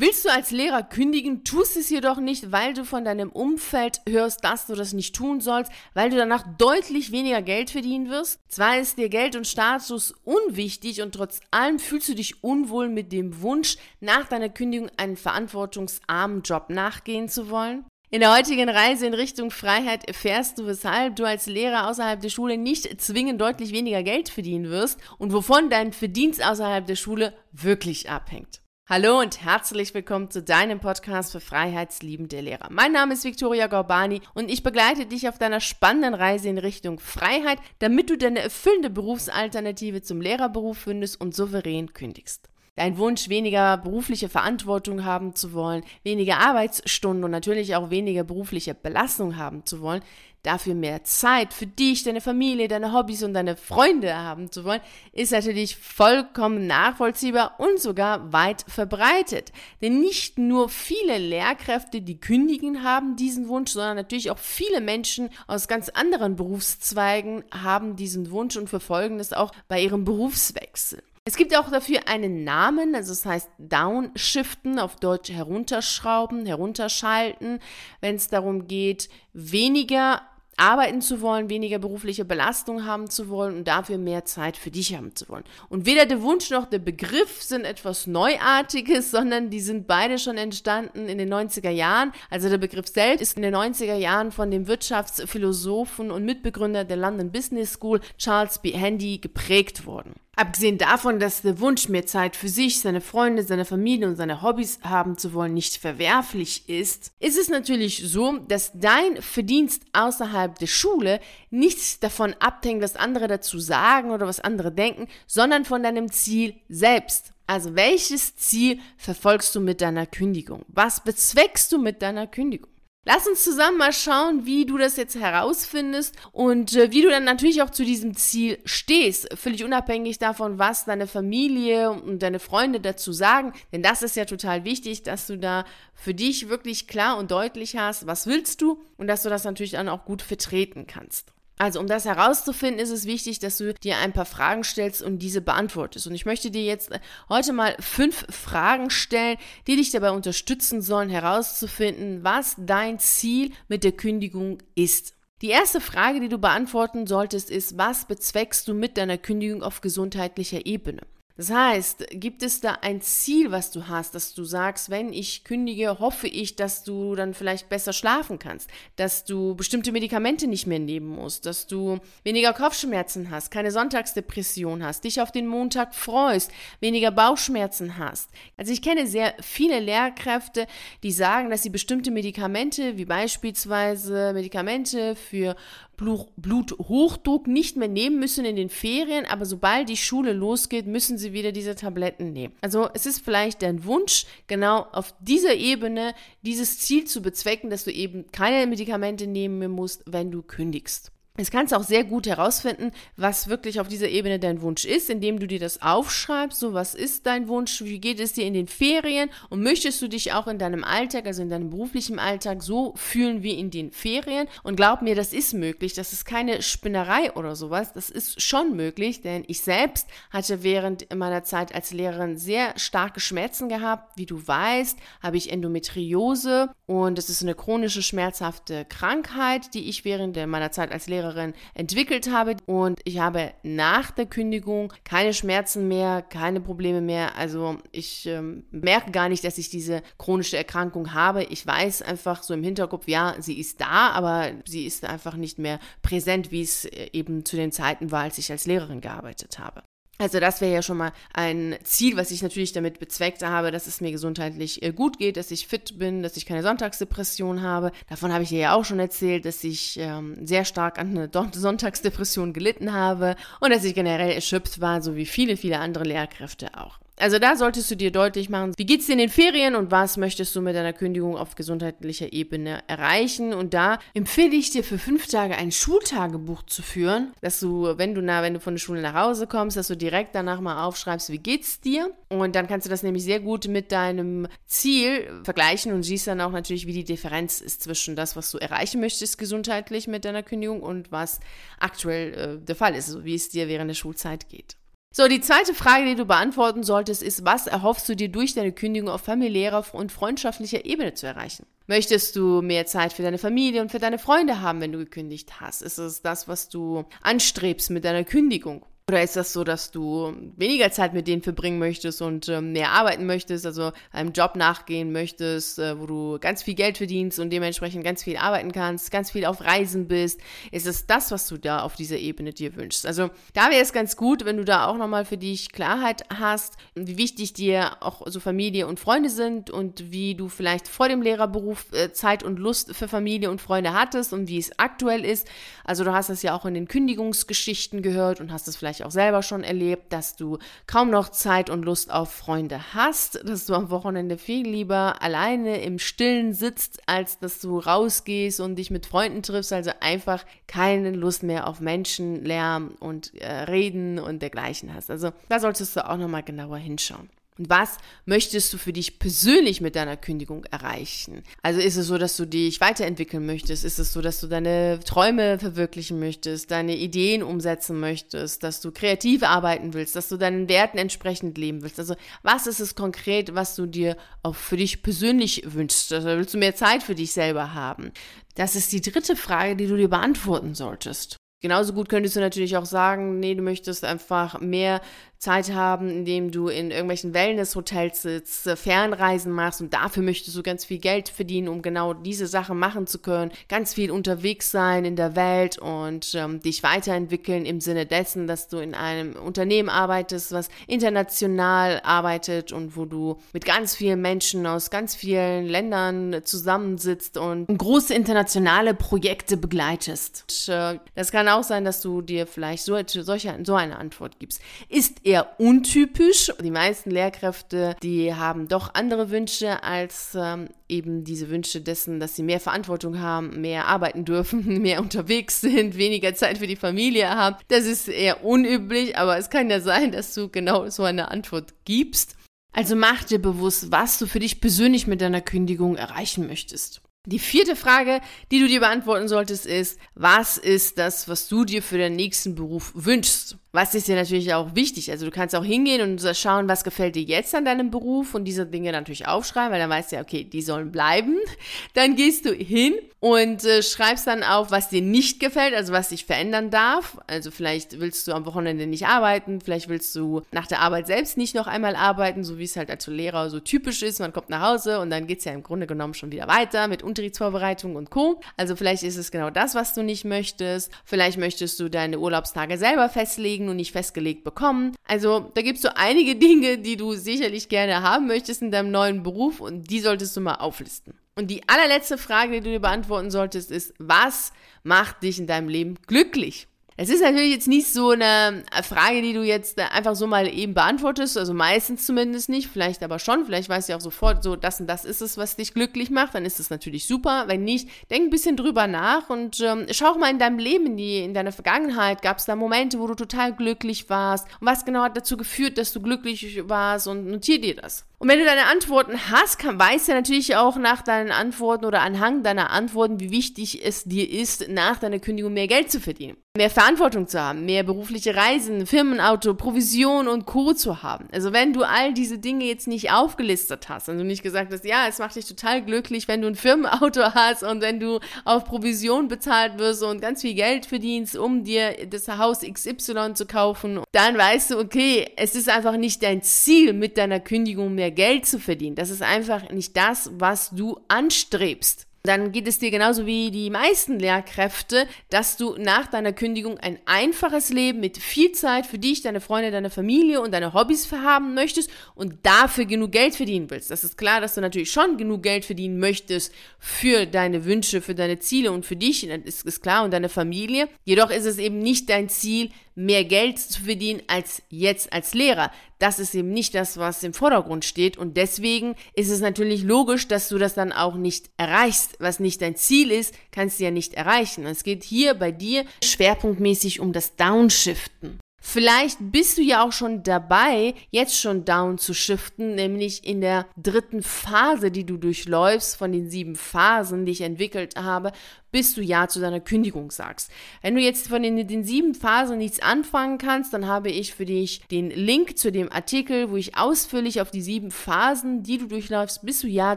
Willst du als Lehrer kündigen, tust es jedoch nicht, weil du von deinem Umfeld hörst, dass du das nicht tun sollst, weil du danach deutlich weniger Geld verdienen wirst? Zwar ist dir Geld und Status unwichtig und trotz allem fühlst du dich unwohl mit dem Wunsch, nach deiner Kündigung einen verantwortungsarmen Job nachgehen zu wollen? In der heutigen Reise in Richtung Freiheit erfährst du, weshalb du als Lehrer außerhalb der Schule nicht zwingend deutlich weniger Geld verdienen wirst und wovon dein Verdienst außerhalb der Schule wirklich abhängt. Hallo und herzlich willkommen zu deinem Podcast für freiheitsliebende Lehrer. Mein Name ist Viktoria Gorbani und ich begleite dich auf deiner spannenden Reise in Richtung Freiheit, damit du deine erfüllende Berufsalternative zum Lehrerberuf findest und souverän kündigst. Dein Wunsch, weniger berufliche Verantwortung haben zu wollen, weniger Arbeitsstunden und natürlich auch weniger berufliche Belastung haben zu wollen, dafür mehr Zeit für dich, deine Familie, deine Hobbys und deine Freunde haben zu wollen, ist natürlich vollkommen nachvollziehbar und sogar weit verbreitet. Denn nicht nur viele Lehrkräfte, die kündigen, haben diesen Wunsch, sondern natürlich auch viele Menschen aus ganz anderen Berufszweigen haben diesen Wunsch und verfolgen es auch bei ihrem Berufswechsel. Es gibt auch dafür einen Namen, also es heißt Downshiften, auf Deutsch herunterschrauben, herunterschalten, wenn es darum geht, weniger arbeiten zu wollen, weniger berufliche Belastung haben zu wollen und dafür mehr Zeit für dich haben zu wollen. Und weder der Wunsch noch der Begriff sind etwas Neuartiges, sondern die sind beide schon entstanden in den 90er Jahren. Also der Begriff selbst ist in den 90er Jahren von dem Wirtschaftsphilosophen und Mitbegründer der London Business School Charles B. Handy geprägt worden. Abgesehen davon, dass der Wunsch, mehr Zeit für sich, seine Freunde, seine Familie und seine Hobbys haben zu wollen, nicht verwerflich ist, ist es natürlich so, dass dein Verdienst außerhalb der Schule nicht davon abhängt, was andere dazu sagen oder was andere denken, sondern von deinem Ziel selbst. Also welches Ziel verfolgst du mit deiner Kündigung? Was bezweckst du mit deiner Kündigung? Lass uns zusammen mal schauen, wie du das jetzt herausfindest und äh, wie du dann natürlich auch zu diesem Ziel stehst. Völlig unabhängig davon, was deine Familie und deine Freunde dazu sagen. Denn das ist ja total wichtig, dass du da für dich wirklich klar und deutlich hast, was willst du und dass du das natürlich dann auch gut vertreten kannst. Also um das herauszufinden, ist es wichtig, dass du dir ein paar Fragen stellst und diese beantwortest. Und ich möchte dir jetzt heute mal fünf Fragen stellen, die dich dabei unterstützen sollen, herauszufinden, was dein Ziel mit der Kündigung ist. Die erste Frage, die du beantworten solltest, ist, was bezweckst du mit deiner Kündigung auf gesundheitlicher Ebene? Das heißt, gibt es da ein Ziel, was du hast, dass du sagst, wenn ich kündige, hoffe ich, dass du dann vielleicht besser schlafen kannst, dass du bestimmte Medikamente nicht mehr nehmen musst, dass du weniger Kopfschmerzen hast, keine Sonntagsdepression hast, dich auf den Montag freust, weniger Bauchschmerzen hast. Also ich kenne sehr viele Lehrkräfte, die sagen, dass sie bestimmte Medikamente, wie beispielsweise Medikamente für Bluthochdruck nicht mehr nehmen müssen in den Ferien, aber sobald die Schule losgeht, müssen sie wieder diese Tabletten nehmen. Also es ist vielleicht dein Wunsch, genau auf dieser Ebene dieses Ziel zu bezwecken, dass du eben keine Medikamente nehmen musst, wenn du kündigst. Es kannst auch sehr gut herausfinden, was wirklich auf dieser Ebene dein Wunsch ist, indem du dir das aufschreibst. So, was ist dein Wunsch? Wie geht es dir in den Ferien? Und möchtest du dich auch in deinem Alltag, also in deinem beruflichen Alltag, so fühlen wie in den Ferien? Und glaub mir, das ist möglich. Das ist keine Spinnerei oder sowas. Das ist schon möglich, denn ich selbst hatte während meiner Zeit als Lehrerin sehr starke Schmerzen gehabt. Wie du weißt, habe ich Endometriose und das ist eine chronische schmerzhafte Krankheit, die ich während meiner Zeit als Lehrerin Lehrerin entwickelt habe. Und ich habe nach der Kündigung keine Schmerzen mehr, keine Probleme mehr. Also ich ähm, merke gar nicht, dass ich diese chronische Erkrankung habe. Ich weiß einfach so im Hinterkopf, ja, sie ist da, aber sie ist einfach nicht mehr präsent, wie es äh, eben zu den Zeiten war, als ich als Lehrerin gearbeitet habe. Also das wäre ja schon mal ein Ziel, was ich natürlich damit bezweckt habe, dass es mir gesundheitlich äh, gut geht, dass ich fit bin, dass ich keine Sonntagsdepression habe. Davon habe ich dir ja auch schon erzählt, dass ich ähm, sehr stark an einer Sonntagsdepression gelitten habe und dass ich generell erschöpft war, so wie viele, viele andere Lehrkräfte auch. Also da solltest du dir deutlich machen, wie geht's dir in den Ferien und was möchtest du mit deiner Kündigung auf gesundheitlicher Ebene erreichen? Und da empfehle ich dir für fünf Tage ein Schultagebuch zu führen, dass du, wenn du na, wenn du von der Schule nach Hause kommst, dass du direkt danach mal aufschreibst, wie geht's dir? Und dann kannst du das nämlich sehr gut mit deinem Ziel vergleichen und siehst dann auch natürlich, wie die Differenz ist zwischen das, was du erreichen möchtest gesundheitlich mit deiner Kündigung und was aktuell äh, der Fall ist, also wie es dir während der Schulzeit geht. So, die zweite Frage, die du beantworten solltest, ist, was erhoffst du dir durch deine Kündigung auf familiärer und freundschaftlicher Ebene zu erreichen? Möchtest du mehr Zeit für deine Familie und für deine Freunde haben, wenn du gekündigt hast? Ist es das, was du anstrebst mit deiner Kündigung? Oder ist das so, dass du weniger Zeit mit denen verbringen möchtest und ähm, mehr arbeiten möchtest, also einem Job nachgehen möchtest, äh, wo du ganz viel Geld verdienst und dementsprechend ganz viel arbeiten kannst, ganz viel auf Reisen bist? Ist es das, was du da auf dieser Ebene dir wünschst? Also da wäre es ganz gut, wenn du da auch nochmal für dich Klarheit hast, wie wichtig dir auch so Familie und Freunde sind und wie du vielleicht vor dem Lehrerberuf äh, Zeit und Lust für Familie und Freunde hattest und wie es aktuell ist. Also du hast das ja auch in den Kündigungsgeschichten gehört und hast es vielleicht vielleicht auch selber schon erlebt, dass du kaum noch Zeit und Lust auf Freunde hast, dass du am Wochenende viel lieber alleine im Stillen sitzt, als dass du rausgehst und dich mit Freunden triffst, also einfach keine Lust mehr auf Menschen, Lärm und äh, Reden und dergleichen hast. Also da solltest du auch nochmal genauer hinschauen. Und was möchtest du für dich persönlich mit deiner Kündigung erreichen? Also ist es so, dass du dich weiterentwickeln möchtest? Ist es so, dass du deine Träume verwirklichen möchtest, deine Ideen umsetzen möchtest, dass du kreativ arbeiten willst, dass du deinen Werten entsprechend leben willst? Also was ist es konkret, was du dir auch für dich persönlich wünschst? Also willst du mehr Zeit für dich selber haben? Das ist die dritte Frage, die du dir beantworten solltest. Genauso gut könntest du natürlich auch sagen, nee, du möchtest einfach mehr Zeit haben, indem du in irgendwelchen Wellness-Hotels sitzt, äh, Fernreisen machst und dafür möchtest du ganz viel Geld verdienen, um genau diese Sachen machen zu können. Ganz viel unterwegs sein in der Welt und ähm, dich weiterentwickeln im Sinne dessen, dass du in einem Unternehmen arbeitest, was international arbeitet und wo du mit ganz vielen Menschen aus ganz vielen Ländern zusammensitzt und große internationale Projekte begleitest. Und, äh, das kann auch sein, dass du dir vielleicht so, solche, so eine Antwort gibst. Ist eher untypisch. Die meisten Lehrkräfte, die haben doch andere Wünsche als ähm, eben diese Wünsche dessen, dass sie mehr Verantwortung haben, mehr arbeiten dürfen, mehr unterwegs sind, weniger Zeit für die Familie haben. Das ist eher unüblich, aber es kann ja sein, dass du genau so eine Antwort gibst. Also mach dir bewusst, was du für dich persönlich mit deiner Kündigung erreichen möchtest. Die vierte Frage, die du dir beantworten solltest, ist, was ist das, was du dir für den nächsten Beruf wünschst? Was ist dir natürlich auch wichtig? Also du kannst auch hingehen und schauen, was gefällt dir jetzt an deinem Beruf und diese Dinge natürlich aufschreiben, weil dann weißt du ja, okay, die sollen bleiben. Dann gehst du hin und äh, schreibst dann auf, was dir nicht gefällt, also was sich verändern darf. Also vielleicht willst du am Wochenende nicht arbeiten, vielleicht willst du nach der Arbeit selbst nicht noch einmal arbeiten, so wie es halt als Lehrer so typisch ist. Man kommt nach Hause und dann geht's ja im Grunde genommen schon wieder weiter mit Unterrichtsvorbereitung und Co. Also vielleicht ist es genau das, was du nicht möchtest. Vielleicht möchtest du deine Urlaubstage selber festlegen festlegen und nicht festgelegt bekommen. Also da gibt es so einige Dinge, die du sicherlich gerne haben möchtest in deinem neuen Beruf und die solltest du mal auflisten. Und die allerletzte Frage, die du dir beantworten solltest, ist, was macht dich in deinem Leben glücklich? Es ist natürlich jetzt nicht so eine Frage, die du jetzt einfach so mal eben beantwortest, also meistens zumindest nicht, vielleicht aber schon, vielleicht weißt du auch sofort, so das und das ist es, was dich glücklich macht, dann ist es natürlich super. Wenn nicht, denk ein bisschen drüber nach und ähm, schau mal in deinem Leben, die, in deiner Vergangenheit, gab es da Momente, wo du total glücklich warst und was genau hat dazu geführt, dass du glücklich warst und notier dir das. Und wenn du deine Antworten hast, kann, weißt du natürlich auch nach deinen Antworten oder anhand deiner Antworten, wie wichtig es dir ist, nach deiner Kündigung mehr Geld zu verdienen. Mehr Verantwortung zu haben, mehr berufliche Reisen, Firmenauto, Provision und Co. zu haben. Also wenn du all diese Dinge jetzt nicht aufgelistet hast und du nicht gesagt hast, ja, es macht dich total glücklich, wenn du ein Firmenauto hast und wenn du auf Provision bezahlt wirst und ganz viel Geld verdienst, um dir das Haus XY zu kaufen, dann weißt du, okay, es ist einfach nicht dein Ziel mit deiner Kündigung mehr mehr Geld zu verdienen. Das ist einfach nicht das, was du anstrebst dann geht es dir genauso wie die meisten Lehrkräfte, dass du nach deiner Kündigung ein einfaches Leben mit viel Zeit für dich, deine Freunde, deine Familie und deine Hobbys haben möchtest und dafür genug Geld verdienen willst. Das ist klar, dass du natürlich schon genug Geld verdienen möchtest für deine Wünsche, für deine Ziele und für dich, das ist klar, und deine Familie. Jedoch ist es eben nicht dein Ziel, mehr Geld zu verdienen als jetzt als Lehrer. Das ist eben nicht das, was im Vordergrund steht. Und deswegen ist es natürlich logisch, dass du das dann auch nicht erreichst. Was nicht dein Ziel ist, kannst du ja nicht erreichen. Es geht hier bei dir schwerpunktmäßig um das Downshiften. Vielleicht bist du ja auch schon dabei, jetzt schon down zu shiften, nämlich in der dritten Phase, die du durchläufst von den sieben Phasen, die ich entwickelt habe, bis du Ja zu deiner Kündigung sagst. Wenn du jetzt von den, den sieben Phasen nichts anfangen kannst, dann habe ich für dich den Link zu dem Artikel, wo ich ausführlich auf die sieben Phasen, die du durchläufst, bis du Ja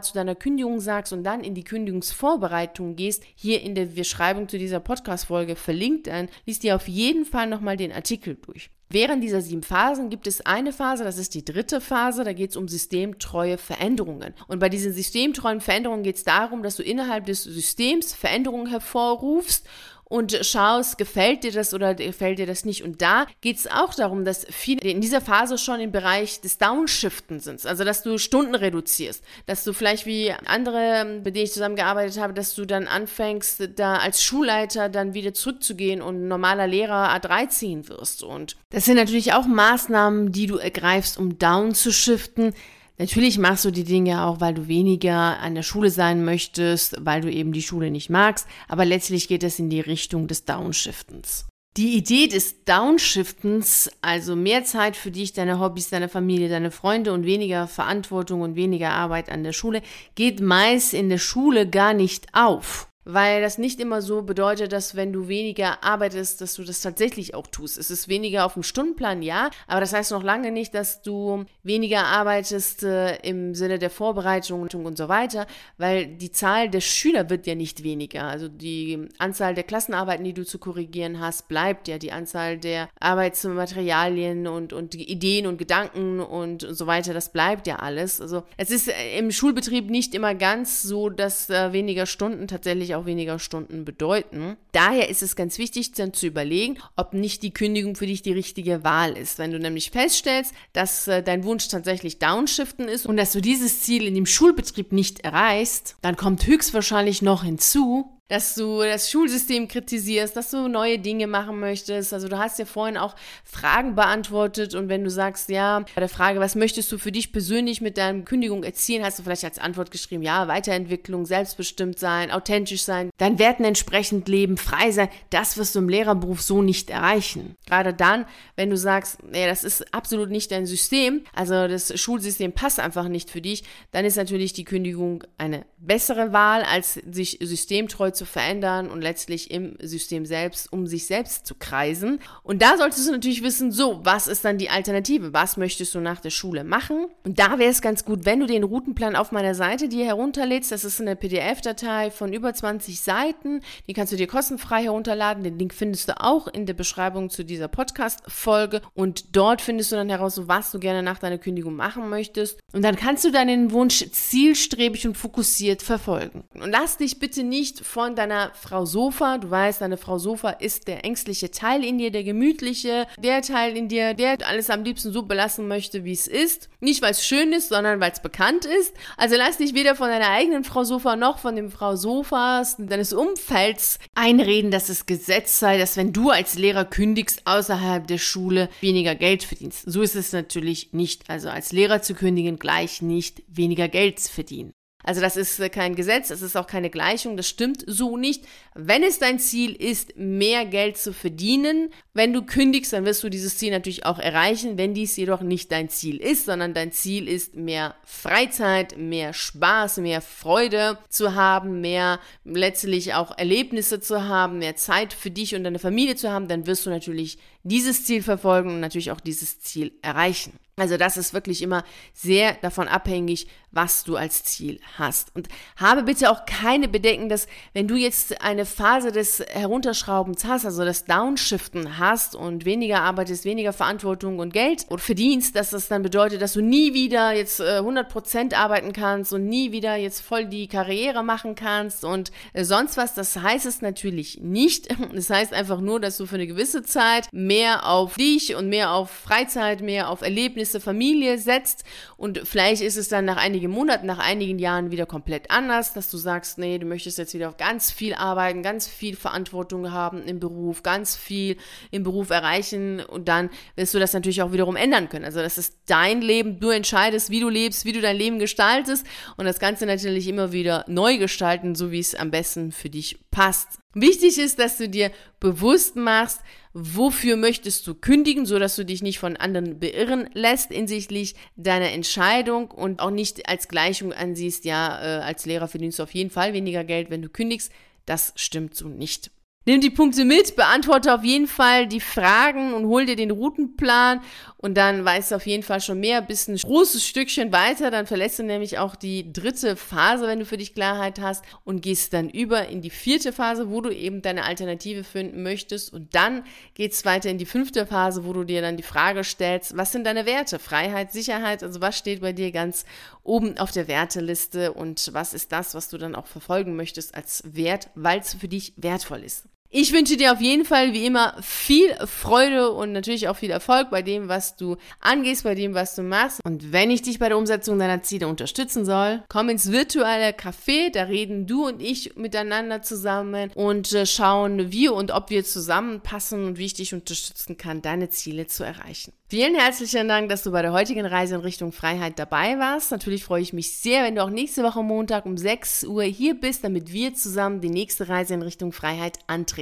zu deiner Kündigung sagst und dann in die Kündigungsvorbereitung gehst, hier in der Beschreibung zu dieser Podcast-Folge verlinkt. Dann liest dir auf jeden Fall nochmal den Artikel durch. Während dieser sieben Phasen gibt es eine Phase, das ist die dritte Phase, da geht es um systemtreue Veränderungen. Und bei diesen systemtreuen Veränderungen geht es darum, dass du innerhalb des Systems Veränderungen hervorrufst und schaust, gefällt dir das oder gefällt dir das nicht. Und da geht es auch darum, dass viele in dieser Phase schon im Bereich des Downshiften sind. Also, dass du Stunden reduzierst, dass du vielleicht wie andere, bei denen ich zusammengearbeitet habe, dass du dann anfängst, da als Schulleiter dann wieder zurückzugehen und normaler Lehrer A3 ziehen wirst. Und das sind natürlich auch Maßnahmen, die du ergreifst, um down zu shiften. Natürlich machst du die Dinge auch, weil du weniger an der Schule sein möchtest, weil du eben die Schule nicht magst, aber letztlich geht es in die Richtung des Downshiftens. Die Idee des Downshiftens, also mehr Zeit für dich, deine Hobbys, deine Familie, deine Freunde und weniger Verantwortung und weniger Arbeit an der Schule, geht meist in der Schule gar nicht auf. Weil das nicht immer so bedeutet, dass wenn du weniger arbeitest, dass du das tatsächlich auch tust. Es ist weniger auf dem Stundenplan, ja, aber das heißt noch lange nicht, dass du weniger arbeitest äh, im Sinne der Vorbereitung und so weiter, weil die Zahl der Schüler wird ja nicht weniger. Also die Anzahl der Klassenarbeiten, die du zu korrigieren hast, bleibt ja. Die Anzahl der Arbeitsmaterialien und, und Ideen und Gedanken und, und so weiter, das bleibt ja alles. Also es ist äh, im Schulbetrieb nicht immer ganz so, dass äh, weniger Stunden tatsächlich auch weniger Stunden bedeuten. Daher ist es ganz wichtig, dann zu überlegen, ob nicht die Kündigung für dich die richtige Wahl ist. Wenn du nämlich feststellst, dass äh, dein Wunsch tatsächlich Downshiften ist und dass du dieses Ziel in dem Schulbetrieb nicht erreichst, dann kommt höchstwahrscheinlich noch hinzu, dass du das Schulsystem kritisierst, dass du neue Dinge machen möchtest. Also du hast ja vorhin auch Fragen beantwortet und wenn du sagst, ja, bei der Frage, was möchtest du für dich persönlich mit deiner Kündigung erzielen, hast du vielleicht als Antwort geschrieben, ja, Weiterentwicklung, selbstbestimmt sein, authentisch sein, dein Werten entsprechend leben, frei sein. Das wirst du im Lehrerberuf so nicht erreichen. Gerade dann, wenn du sagst, nee, das ist absolut nicht dein System, also das Schulsystem passt einfach nicht für dich, dann ist natürlich die Kündigung eine bessere Wahl, als sich systemtreu zu zu verändern und letztlich im System selbst, um sich selbst zu kreisen. Und da solltest du natürlich wissen, so, was ist dann die Alternative? Was möchtest du nach der Schule machen? Und da wäre es ganz gut, wenn du den Routenplan auf meiner Seite dir herunterlädst. Das ist eine PDF-Datei von über 20 Seiten. Die kannst du dir kostenfrei herunterladen. Den Link findest du auch in der Beschreibung zu dieser Podcast-Folge. Und dort findest du dann heraus, was du gerne nach deiner Kündigung machen möchtest. Und dann kannst du deinen Wunsch zielstrebig und fokussiert verfolgen. Und lass dich bitte nicht von von deiner Frau Sofa. Du weißt, deine Frau Sofa ist der ängstliche Teil in dir, der gemütliche, der Teil in dir, der alles am liebsten so belassen möchte, wie es ist. Nicht, weil es schön ist, sondern weil es bekannt ist. Also lass dich weder von deiner eigenen Frau Sofa noch von dem Frau Sofas deines Umfelds einreden, dass es Gesetz sei, dass wenn du als Lehrer kündigst außerhalb der Schule weniger Geld verdienst. So ist es natürlich nicht. Also als Lehrer zu kündigen gleich nicht weniger Geld verdienen. Also das ist äh, kein Gesetz, es ist auch keine Gleichung, das stimmt so nicht. Wenn es dein Ziel ist, mehr Geld zu verdienen, wenn du kündigst, dann wirst du dieses Ziel natürlich auch erreichen. Wenn dies jedoch nicht dein Ziel ist, sondern dein Ziel ist, mehr Freizeit, mehr Spaß, mehr Freude zu haben, mehr letztlich auch Erlebnisse zu haben, mehr Zeit für dich und deine Familie zu haben, dann wirst du natürlich dieses Ziel verfolgen und natürlich auch dieses Ziel erreichen. Also das ist wirklich immer sehr davon abhängig, was du als Ziel hast. Und habe bitte auch keine Bedenken, dass wenn du jetzt eine Phase des Herunterschraubens hast, also das Downshiften hast und weniger arbeitest, weniger Verantwortung und Geld und verdienst, dass das dann bedeutet, dass du nie wieder jetzt äh, 100% arbeiten kannst und nie wieder jetzt voll die Karriere machen kannst und äh, sonst was. Das heißt es natürlich nicht. Das heißt einfach nur, dass du für eine gewisse Zeit mehr auf dich und mehr auf Freizeit, mehr auf Erlebnisse Erlebnisse Familie setzt. Und vielleicht ist es dann nach einigen Monaten, nach einigen Jahren wieder komplett anders, dass du sagst, nee, du möchtest jetzt wieder auf ganz viel arbeiten, ganz viel Verantwortung haben im Beruf, ganz viel im Beruf erreichen. Und dann wirst du das natürlich auch wiederum ändern können. Also das ist dein Leben, du entscheidest, wie du lebst, wie du dein Leben gestaltest. Und das Ganze natürlich immer wieder neu gestalten, so wie es am besten für dich passt. Wichtig ist, dass du dir bewusst machst, wofür möchtest du kündigen, so dass du dich nicht von anderen beirren lässt hinsichtlich deiner Entscheidung und auch nicht als Gleichung ansiehst, ja, äh, als Lehrer verdienst du auf jeden Fall weniger Geld, wenn du kündigst. Das stimmt so nicht. Nimm die Punkte mit, beantworte auf jeden Fall die Fragen und hol dir den Routenplan und dann weißt du auf jeden Fall schon mehr, bist ein großes Stückchen weiter, dann verlässt du nämlich auch die dritte Phase, wenn du für dich Klarheit hast und gehst dann über in die vierte Phase, wo du eben deine Alternative finden möchtest und dann geht's weiter in die fünfte Phase, wo du dir dann die Frage stellst, was sind deine Werte? Freiheit, Sicherheit, also was steht bei dir ganz oben auf der Werteliste und was ist das, was du dann auch verfolgen möchtest als Wert, weil es für dich wertvoll ist. Ich wünsche dir auf jeden Fall wie immer viel Freude und natürlich auch viel Erfolg bei dem, was du angehst, bei dem, was du machst. Und wenn ich dich bei der Umsetzung deiner Ziele unterstützen soll, komm ins virtuelle Café. Da reden du und ich miteinander zusammen und äh, schauen, wie und ob wir zusammenpassen und wie ich dich unterstützen kann, deine Ziele zu erreichen. Vielen herzlichen Dank, dass du bei der heutigen Reise in Richtung Freiheit dabei warst. Natürlich freue ich mich sehr, wenn du auch nächste Woche Montag um 6 Uhr hier bist, damit wir zusammen die nächste Reise in Richtung Freiheit antreten